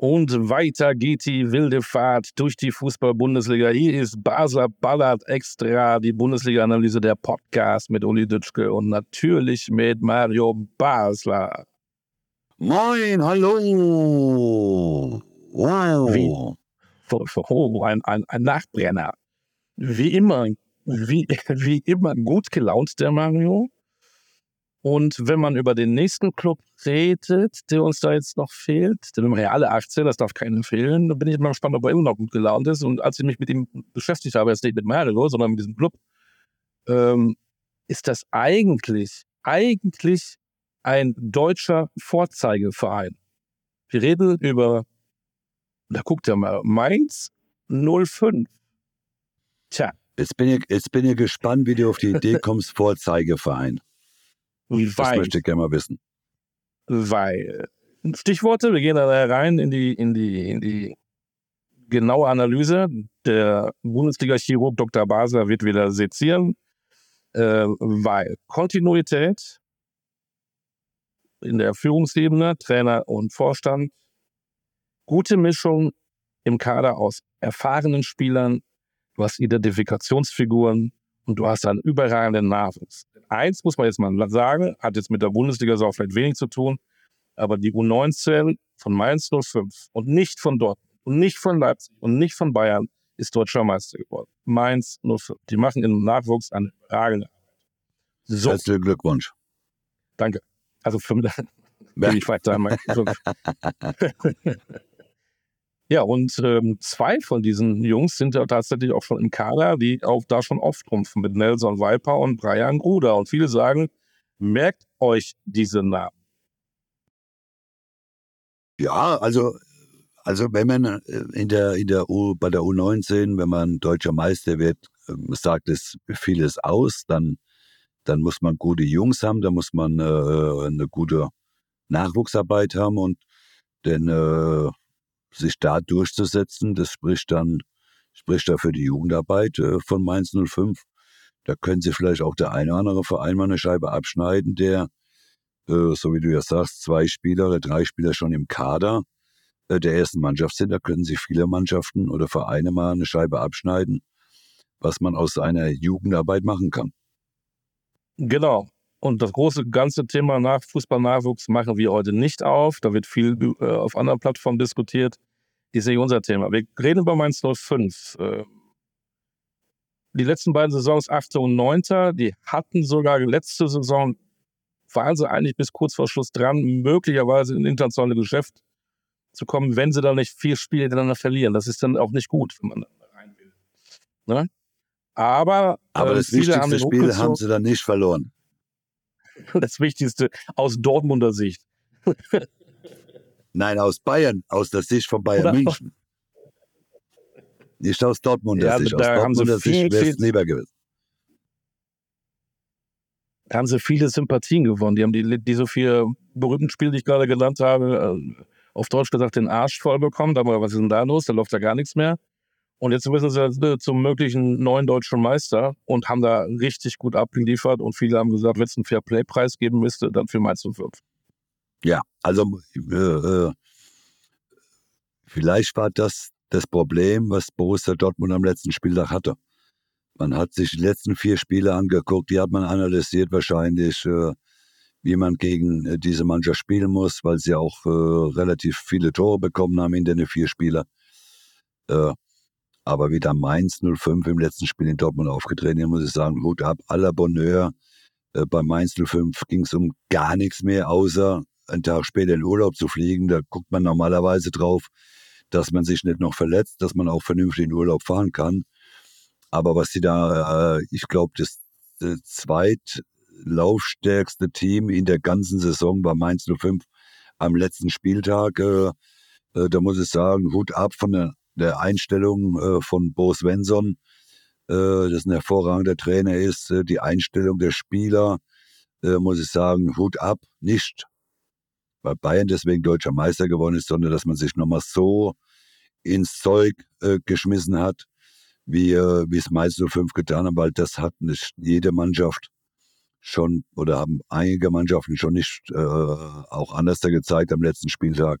Und weiter geht die wilde Fahrt durch die Fußball-Bundesliga. Hier ist Basler Ballard Extra, die Bundesliga-Analyse der Podcast mit Uli Dütschke und natürlich mit Mario Basler. Moin, hallo. Wow. Wie? Oh, ein, ein, ein Nachbrenner. Wie immer, wie, wie immer gut gelaunt, der Mario. Und wenn man über den nächsten Club redet, der uns da jetzt noch fehlt, haben ja alle 18, das darf keinen fehlen, dann bin ich immer gespannt, ob er immer noch gut gelaunt ist. Und als ich mich mit ihm beschäftigt habe, jetzt nicht mit Mario, sondern mit diesem Club, ähm, ist das eigentlich, eigentlich ein deutscher Vorzeigeverein. Wir reden über, da guckt er mal, Mainz 05. Tja, Jetzt bin, ich, jetzt bin ich gespannt, wie du auf die Idee kommst, Vorzeigeverein. Das weil, möchte ich gerne mal wissen. weil. Stichworte, wir gehen da rein in die, in die, in die genaue Analyse. Der Bundesliga-Chirurg Dr. Basler wird wieder sezieren, äh, weil Kontinuität in der Führungsebene, Trainer und Vorstand, gute Mischung im Kader aus erfahrenen Spielern, du hast Identifikationsfiguren und du hast einen überragenden Nachwuchs. Eins muss man jetzt mal sagen, hat jetzt mit der Bundesliga so vielleicht wenig zu tun, aber die U19 von Mainz 05 und nicht von Dortmund und nicht von Leipzig und nicht von Bayern ist deutscher Meister geworden. Mainz 05. Die machen im Nachwuchs eine überragende Arbeit. So, Herzlichen Glückwunsch. danke. Also für mich gebe ich weiter Ja, und ähm, zwei von diesen Jungs sind ja tatsächlich auch schon im Kader, die auch da schon auftrumpfen mit Nelson Viper und Brian Gruder. Und viele sagen, merkt euch diese Namen. Ja, also, also wenn man äh, in der, in der U, bei der U19, wenn man deutscher Meister wird, ähm, sagt es vieles aus, dann, dann muss man gute Jungs haben, da muss man äh, eine gute Nachwuchsarbeit haben und denn äh, sich da durchzusetzen, das spricht dann, spricht da für die Jugendarbeit äh, von Mainz 05. Da können sie vielleicht auch der eine oder andere Verein mal eine Scheibe abschneiden, der, äh, so wie du ja sagst, zwei Spieler oder drei Spieler schon im Kader äh, der ersten Mannschaft sind. Da können sie viele Mannschaften oder Vereine mal eine Scheibe abschneiden, was man aus einer Jugendarbeit machen kann. Genau. Und das große ganze Thema nach Fußballnachwuchs machen wir heute nicht auf. Da wird viel äh, auf anderen Plattformen diskutiert. Ist nicht unser Thema. Wir reden über Mainz 05. Äh, die letzten beiden Saisons, 8. und 9., die hatten sogar letzte Saison, waren sie eigentlich bis kurz vor Schluss dran, möglicherweise in internationale Geschäft zu kommen, wenn sie dann nicht vier Spiele hintereinander verlieren. Das ist dann auch nicht gut, wenn man da rein will. Ne? Aber, Aber äh, das haben wichtigste Spiel haben sie dann nicht verloren. Das Wichtigste aus Dortmunder Sicht. Nein, aus Bayern, aus der Sicht von Bayern Oder- München. Nicht aus Dortmunder Ja, Sicht. Aus da haben sie Dortmunder Sicht wäre es lieber gewesen. Da haben sie viele Sympathien gewonnen. Die haben die, diese vier berühmten Spiele, die ich gerade genannt habe, äh, auf Deutsch gesagt, den Arsch voll bekommen. Da haben wir, was ist denn da los? Da läuft ja gar nichts mehr. Und jetzt müssen sie zum möglichen neuen deutschen Meister und haben da richtig gut abgeliefert. Und viele haben gesagt, wenn es einen Fair-Play-Preis geben müsste, dann für Mainz 05. Ja, also äh, äh, vielleicht war das das Problem, was Borussia Dortmund am letzten Spieltag hatte. Man hat sich die letzten vier Spiele angeguckt, die hat man analysiert wahrscheinlich, äh, wie man gegen äh, diese Mannschaft spielen muss, weil sie auch äh, relativ viele Tore bekommen haben in den vier Spielen. Äh, aber wie da Mainz 05 im letzten Spiel in Dortmund aufgetreten, ist, muss ich sagen, Hut ab, aller Bonheur. Äh, bei Mainz 05 ging es um gar nichts mehr, außer einen Tag später in Urlaub zu fliegen. Da guckt man normalerweise drauf, dass man sich nicht noch verletzt, dass man auch vernünftig in Urlaub fahren kann. Aber was sie da, äh, ich glaube, das äh, zweit, laufstärkste Team in der ganzen Saison bei Mainz 05 am letzten Spieltag. Äh, da muss ich sagen, Hut ab von der, der Einstellung äh, von Bo Svensson, äh, das ein hervorragender Trainer ist, äh, die Einstellung der Spieler, äh, muss ich sagen, Hut ab, nicht weil Bayern deswegen deutscher Meister geworden ist, sondern dass man sich nochmal so ins Zeug äh, geschmissen hat, wie, äh, es Mainz 05 getan hat, weil das hat nicht jede Mannschaft schon oder haben einige Mannschaften schon nicht äh, auch anders gezeigt am letzten Spieltag.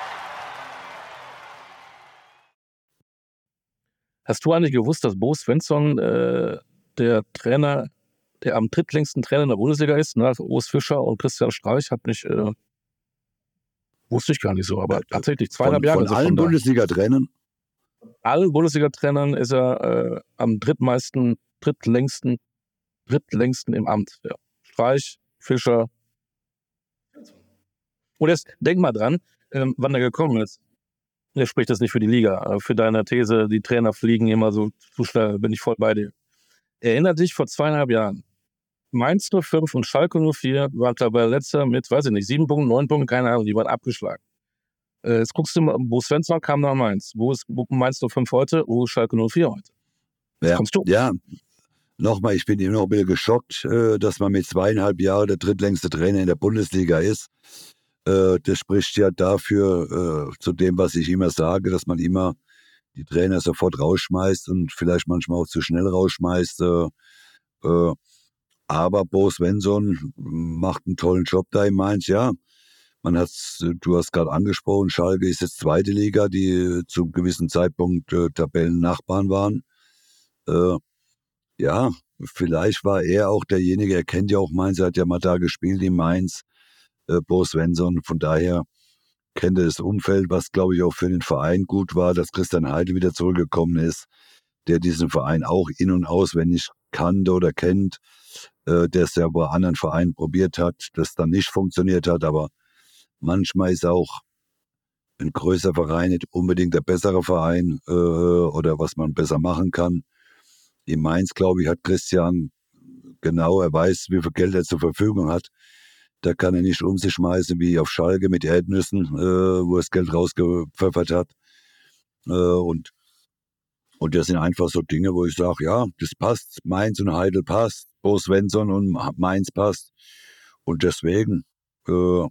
Hast du eigentlich gewusst, dass Bo Svensson äh, der Trainer, der am drittlängsten Trainer in der Bundesliga ist, nach Urs Fischer und Christian Streich, hat nicht, äh, wusste ich gar nicht so, aber tatsächlich zweieinhalb Von, Jahre. von er allen. Bundesliga-Trainern allen Bundesliga-Trainern ist er äh, am drittmeisten, drittlängsten, drittlängsten im Amt. Ja. Streich, Fischer. Und jetzt denk mal dran, ähm, wann er gekommen ist. Er spricht das nicht für die Liga. Äh, Für deine These, die Trainer fliegen immer so zu schnell, bin ich voll bei dir. Erinnert dich vor zweieinhalb Jahren. Mainz 05 und Schalke 04 waren dabei letzter mit, weiß ich nicht, sieben Punkten, neun Punkten, keine Ahnung, die waren abgeschlagen. Äh, jetzt guckst du mal, Bo Svensson kam nach Mainz. Wo ist Mainz 05 heute? Wo ist Schalke 04 heute? Ja, kommst du. ja. Nochmal, ich bin immer noch ein bisschen geschockt, äh, dass man mit zweieinhalb Jahren der drittlängste Trainer in der Bundesliga ist. Äh, Das spricht ja dafür, äh, zu dem, was ich immer sage, dass man immer die Trainer sofort rausschmeißt und vielleicht manchmal auch zu schnell rausschmeißt. äh, Aber Bo Svensson macht einen tollen Job da in Mainz, ja. Man hat's, du hast gerade angesprochen, Schalke ist jetzt zweite Liga, die zu einem gewissen Zeitpunkt äh, Tabellennachbarn waren. Äh, ja, vielleicht war er auch derjenige, er kennt ja auch Mainz, er hat ja mal da gespielt in Mainz, äh, Bo Svensson. Von daher kennt er das Umfeld, was glaube ich auch für den Verein gut war, dass Christian Heide wieder zurückgekommen ist, der diesen Verein auch in- und auswendig kannte oder kennt, äh, der es ja bei anderen Vereinen probiert hat, das dann nicht funktioniert hat, aber manchmal ist auch ein größer Verein nicht unbedingt der bessere Verein äh, oder was man besser machen kann. In Mainz, glaube ich, hat Christian genau, er weiß, wie viel Geld er zur Verfügung hat. Da kann er nicht um sich schmeißen wie auf Schalke mit Erdnüssen, äh, wo er das Geld rausgepfeffert hat. Äh, und, und das sind einfach so Dinge, wo ich sage, ja, das passt. Mainz und Heidel passt. Bo Svensson und Mainz passt. Und deswegen, äh,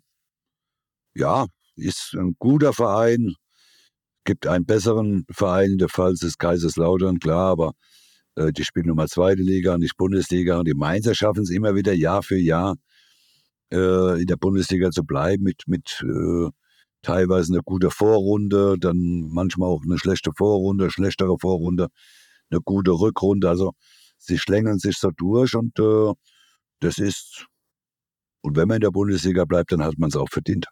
ja, ist ein guter Verein. Gibt einen besseren Verein, der Pfalz ist Kaiserslautern, klar, aber äh, die spielen nun mal zweite Liga, nicht Bundesliga. Und die Mainzer schaffen es immer wieder Jahr für Jahr äh, in der Bundesliga zu bleiben, mit, mit äh, teilweise eine gute Vorrunde, dann manchmal auch eine schlechte Vorrunde, schlechtere Vorrunde, eine gute Rückrunde. Also sie schlängeln sich so durch und äh, das ist, und wenn man in der Bundesliga bleibt, dann hat man es auch verdient.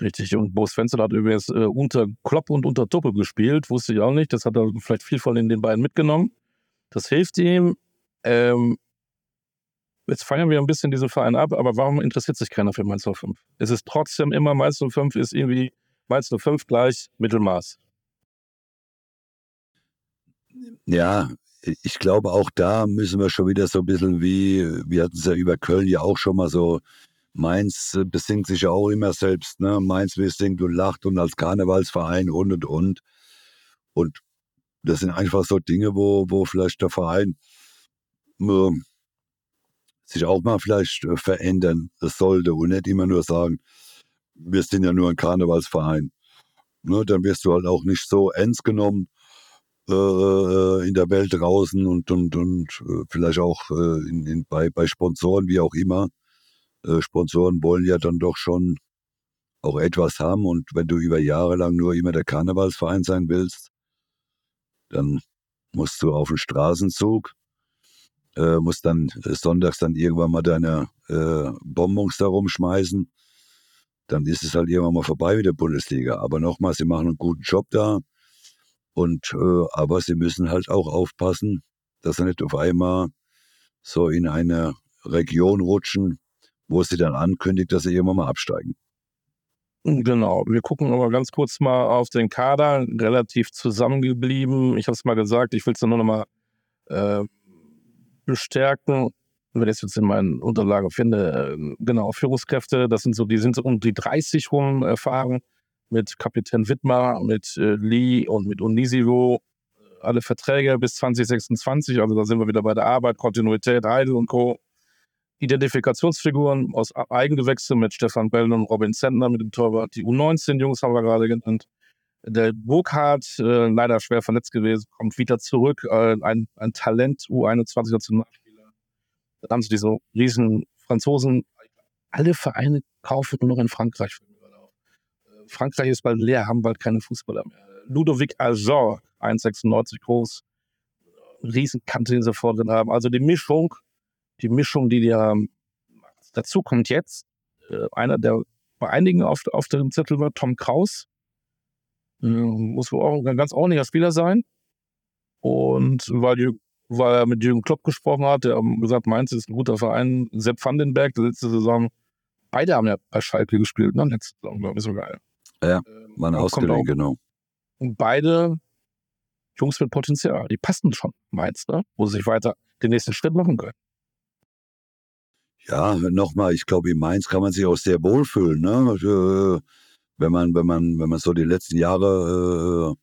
Richtig. Und Bo Svensson hat übrigens äh, unter Klopp und unter Tuppel gespielt. Wusste ich auch nicht. Das hat er vielleicht viel von den beiden mitgenommen. Das hilft ihm. Ähm, jetzt feiern wir ein bisschen diesen Verein ab, aber warum interessiert sich keiner für Mainz 05? Es ist trotzdem immer Mainz 05 ist irgendwie Mainz 05 gleich Mittelmaß. Ja, ich glaube, auch da müssen wir schon wieder so ein bisschen wie, wir hatten es ja über Köln ja auch schon mal so, Mainz besingt sich ja auch immer selbst, ne? Mainz will singt und lacht und als Karnevalsverein und und und. Und das sind einfach so Dinge, wo, wo vielleicht der Verein äh, sich auch mal vielleicht äh, verändern sollte und nicht immer nur sagen, wir sind ja nur ein Karnevalsverein. Ne? Dann wirst du halt auch nicht so ernst genommen äh, in der Welt draußen und, und, und äh, vielleicht auch äh, in, in, bei, bei Sponsoren, wie auch immer. Äh, Sponsoren wollen ja dann doch schon auch etwas haben und wenn du über Jahre lang nur immer der Karnevalsverein sein willst, dann musst du auf den Straßenzug äh, musst dann äh, sonntags dann irgendwann mal deine äh, Bonbons da rumschmeißen. Dann ist es halt irgendwann mal vorbei mit der Bundesliga. Aber nochmal, sie machen einen guten Job da. Und äh, aber sie müssen halt auch aufpassen, dass sie nicht auf einmal so in eine Region rutschen, wo sie dann ankündigt, dass sie irgendwann mal absteigen. Genau, wir gucken aber ganz kurz mal auf den Kader, relativ zusammengeblieben. Ich habe es mal gesagt, ich will es nur noch mal äh, bestärken. Wenn ich es jetzt in meinen Unterlagen finde, äh, genau, Führungskräfte, das sind so, die sind so um die 30 rum erfahren, mit Kapitän Wittmer, mit äh, Lee und mit Unisivo. Alle Verträge bis 2026, also da sind wir wieder bei der Arbeit, Kontinuität, Heidel und Co. Identifikationsfiguren aus Eigengewächse mit Stefan Bell und Robin Zentner mit dem Torwart. Die U19-Jungs haben wir gerade genannt. Der Burkhardt, äh, leider schwer verletzt gewesen, kommt wieder zurück. Äh, ein, ein Talent, U21-Nationalspieler. Dann haben sie diese riesen Franzosen. Alle Vereine kaufen nur noch in Frankreich. Äh, Frankreich ist bald leer, haben bald keine Fußballer mehr. Ludovic Ajor, 1,96 groß. Riesenkante, die sie vor drin haben. Also die Mischung die Mischung, die dir dazu kommt jetzt, äh, einer, der bei einigen auf, auf dem Zettel war, Tom Kraus, muss wohl auch ein ganz ordentlicher Spieler sein. Und weil, weil er mit Jürgen Klopp gesprochen hat, der hat gesagt, Mainz ist ein guter Verein. Sepp Vandenberg, der letzte Saison, beide haben ja bei Schalke gespielt, ne? Letzte Saison, glaube ich, sogar. Ja, ähm, waren ausgeliehen, genau. Und beide Jungs mit Potenzial, die passen schon, Mainz, ne? Wo sie sich weiter den nächsten Schritt machen können. Ja, nochmal, ich glaube, in Mainz kann man sich auch sehr wohlfühlen, ne? Wenn man, wenn man, wenn man so die letzten Jahre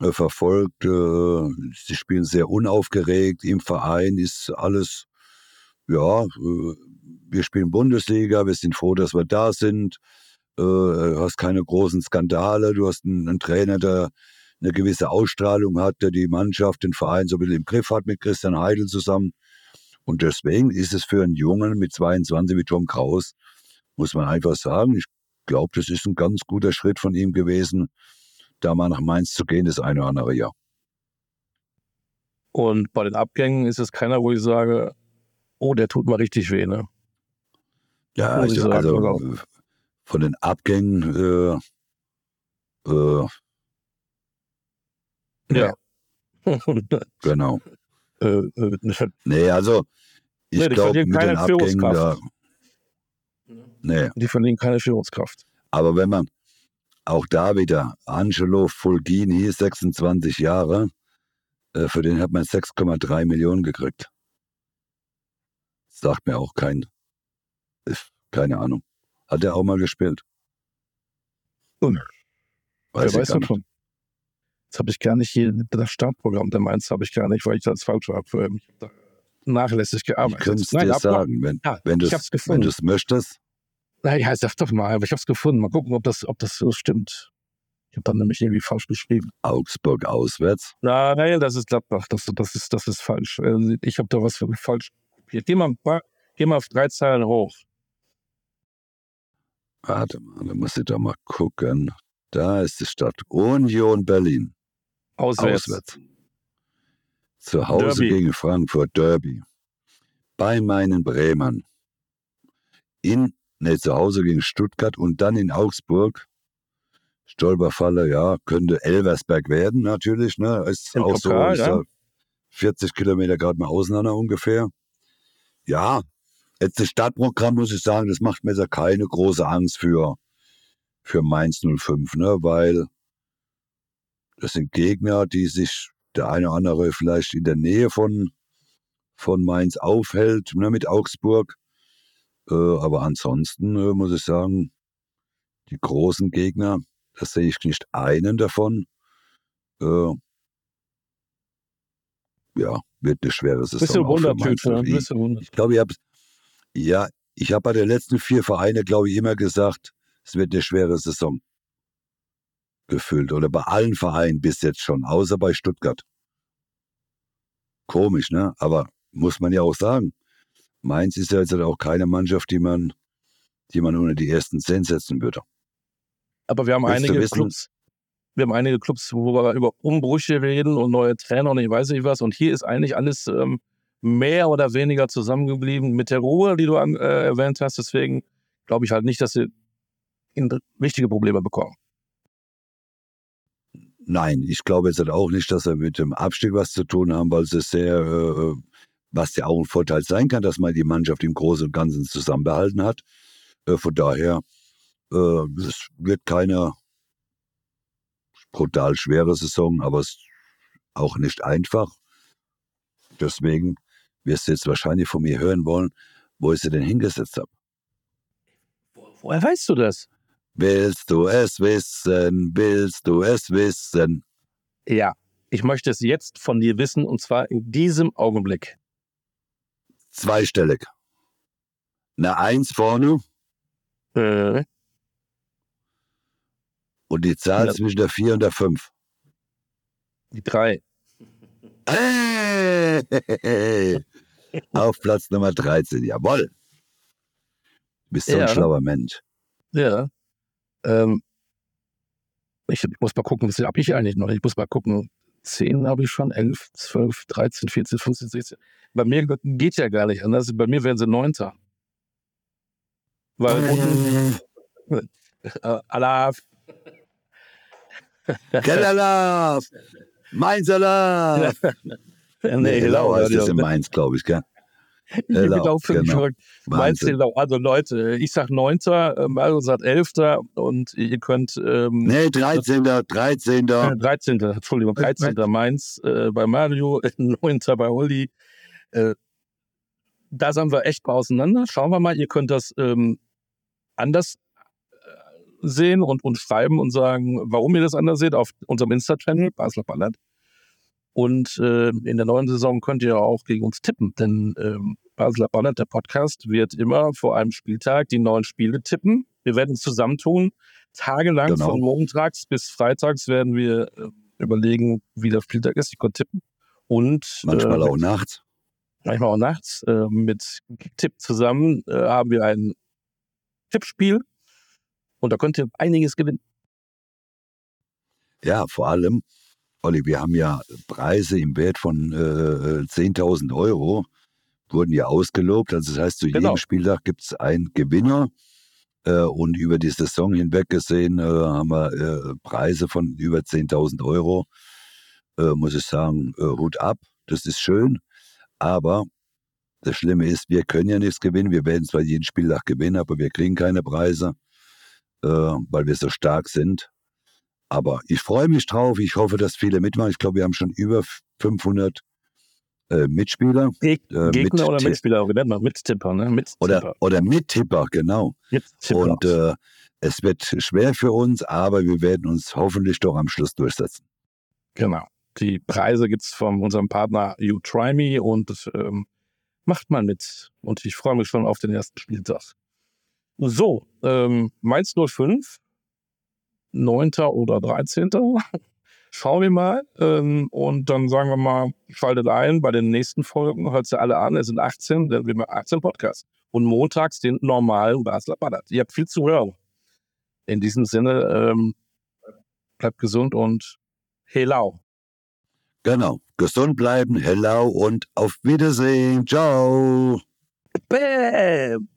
äh, äh, verfolgt, äh, sie spielen sehr unaufgeregt, im Verein ist alles, ja, äh, wir spielen Bundesliga, wir sind froh, dass wir da sind, äh, du hast keine großen Skandale, du hast einen, einen Trainer, der eine gewisse Ausstrahlung hat, der die Mannschaft, den Verein so ein bisschen im Griff hat mit Christian Heidel zusammen. Und deswegen ist es für einen Jungen mit 22 wie Tom Kraus, muss man einfach sagen, ich glaube, das ist ein ganz guter Schritt von ihm gewesen, da mal nach Mainz zu gehen, das eine oder andere Jahr. Und bei den Abgängen ist es keiner, wo ich sage, oh, der tut mal richtig weh, ne? Ja, ich, also von den Abgängen, äh, äh, ja. genau. Äh, äh, nee, also ich nee, glaube, mit den Abgängen da. Nee. Die verlieren keine Führungskraft. Aber wenn man auch da wieder, Angelo Fulgini, 26 Jahre, äh, für den hat man 6,3 Millionen gekriegt. Sagt mir auch kein, keine Ahnung. Hat er auch mal gespielt? Und, weiß wer weiß davon? Das habe ich gar nicht hier, das Startprogramm der Mainz habe ich gar nicht, weil ich das falsch habe. Ich habe da nachlässig gearbeitet. Ich könnte es dir sagen, wenn, ja, wenn du es möchtest. Naja, sag doch mal, aber ich habe es gefunden. Mal gucken, ob das, ob das so stimmt. Ich habe dann nämlich irgendwie falsch geschrieben. Augsburg auswärts? Nein, das ist Gladbach. Das, das, ist, das ist falsch. Also, ich habe da was falsch kopiert. Geh mal, geh mal auf drei Zeilen hoch. Warte mal, da muss ich da mal gucken. Da ist die Stadt Union Berlin. Auswärts. Auswärts. Zu Hause Derby. gegen Frankfurt Derby. Bei meinen Bremern. In, ne, zu Hause gegen Stuttgart und dann in Augsburg. Stolperfalle, ja, könnte Elversberg werden, natürlich, ne? Ist Im auch Pokal, so, ja. 40 Kilometer gerade mal auseinander ungefähr. Ja, jetzt das Stadtprogramm muss ich sagen, das macht mir da keine große Angst für, für Mainz 05, ne? Weil das sind Gegner, die sich der eine oder andere vielleicht in der Nähe von, von Mainz aufhält, ne, mit Augsburg. Äh, aber ansonsten äh, muss ich sagen, die großen Gegner, da sehe ich nicht einen davon. Äh, ja, wird eine schwere Saison. Bist du Wundertüte? Ich, ich glaube, ich habe ja, ich habe bei den letzten vier Vereinen, glaube ich, immer gesagt, es wird eine schwere Saison gefüllt oder bei allen Vereinen bis jetzt schon, außer bei Stuttgart. Komisch, ne? Aber muss man ja auch sagen. Mainz ist ja jetzt auch keine Mannschaft, die man, die man unter die ersten zehn setzen würde. Aber wir haben Willst einige Clubs, wir haben einige Clubs, wo wir über Umbrüche reden und neue Trainer und ich weiß nicht was. Und hier ist eigentlich alles ähm, mehr oder weniger zusammengeblieben mit der Ruhe, die du an, äh, erwähnt hast. Deswegen glaube ich halt nicht, dass sie richtige Probleme bekommen. Nein, ich glaube jetzt halt auch nicht, dass er mit dem Abstieg was zu tun haben, weil es sehr, äh, was ja auch ein Vorteil sein kann, dass man die Mannschaft im Großen und Ganzen zusammenbehalten hat. Äh, von daher, äh, es wird keine brutal schwere Saison, aber es ist auch nicht einfach. Deswegen wirst du jetzt wahrscheinlich von mir hören wollen, wo ich sie denn hingesetzt habe. Woher weißt du das? Willst du es wissen? Willst du es wissen? Ja, ich möchte es jetzt von dir wissen und zwar in diesem Augenblick. Zweistellig. Eine Eins vorne. Äh. Und die Zahl Ja. zwischen der 4 und der 5. Die drei. Hey! Auf Platz Nummer 13, jawohl. Du bist so Ja. ein schlauer Mensch. Ja. Ähm, ich, ich muss mal gucken, was habe ich eigentlich noch? Ich muss mal gucken. 10 habe ich schon, 11, 12, 13, 14, 15, 16. Bei mir geht ja gar nicht anders. Bei mir wären sie Neunter. Weil unten, äh, Alaf, Kellerlauf! Mainzerlauf! äh, Nee, Hellau heißt das in ja, Mainz, glaube ich, gell? Ich bin auch völlig genau. Wahnsinn. Hellau. Also Leute, ich sag Neunter, äh, Mario sagt Elfter und ihr könnt ähm, Nee, 13. 13. Äh, 13. Entschuldigung, 13. Mainz äh, bei Mario, 9. bei Uli. Äh, da sind wir echt mal auseinander. Schauen wir mal, ihr könnt das ähm, anders äh, sehen und, und schreiben und sagen, warum ihr das anders seht auf unserem Insta-Channel, Basler Ballert. Und äh, in der neuen Saison könnt ihr auch gegen uns tippen, denn ähm, Basler Ballert, der Podcast, wird immer vor einem Spieltag die neuen Spiele tippen. Wir werden uns zusammentun. Tagelang Genau. von montags bis freitags werden wir äh, überlegen, wie der Spieltag ist. Ich konnte tippen. Und Manchmal äh, auch nachts. manchmal auch nachts. Äh, mit Tipp zusammen äh, haben wir ein Tippspiel. Und da könnt ihr einiges gewinnen. Ja, vor allem, Olli, wir haben ja Preise im Wert von äh, 10.000 Euro, wurden ja ausgelobt. Also das heißt, zu Genau. jedem Spieltag gibt es einen Gewinner. Äh, und über die Saison hinweg gesehen äh, haben wir äh, Preise von über 10.000 Euro. Äh, muss ich sagen, äh, Hut ab, das ist schön. Aber das Schlimme ist, wir können ja nichts gewinnen. Wir werden zwar jeden Spieltag gewinnen, aber wir kriegen keine Preise, weil wir so stark sind. Aber ich freue mich drauf. Ich hoffe, dass viele mitmachen. Ich glaube, wir haben schon über 500 äh, Mitspieler Geg Äh, Gegner mit oder. Mitspieler? Nennt man? Mittipper, ne? Mittipper. oder, oder Mittipper, genau. Mittipper. Und äh, es wird schwer für uns, aber wir werden uns hoffentlich doch am Schluss durchsetzen. Genau. Die Preise gibt's von unserem Partner You Try Me und ähm, macht mal mit. Und ich freue mich schon auf den ersten Spieltag. So, ähm, Mainz 05, 9. oder 13. Schauen wir mal. Ähm, und dann sagen wir mal, schaltet ein bei den nächsten Folgen. Hört sie alle an. Es sind 18, denn wir machen 18 Podcasts. Und montags den normalen Basler Ballert. Ihr habt viel zu hören. In diesem Sinne, ähm, bleibt gesund und helau. Genau. Gesund bleiben, hello und auf Wiedersehen. Ciao. Bam!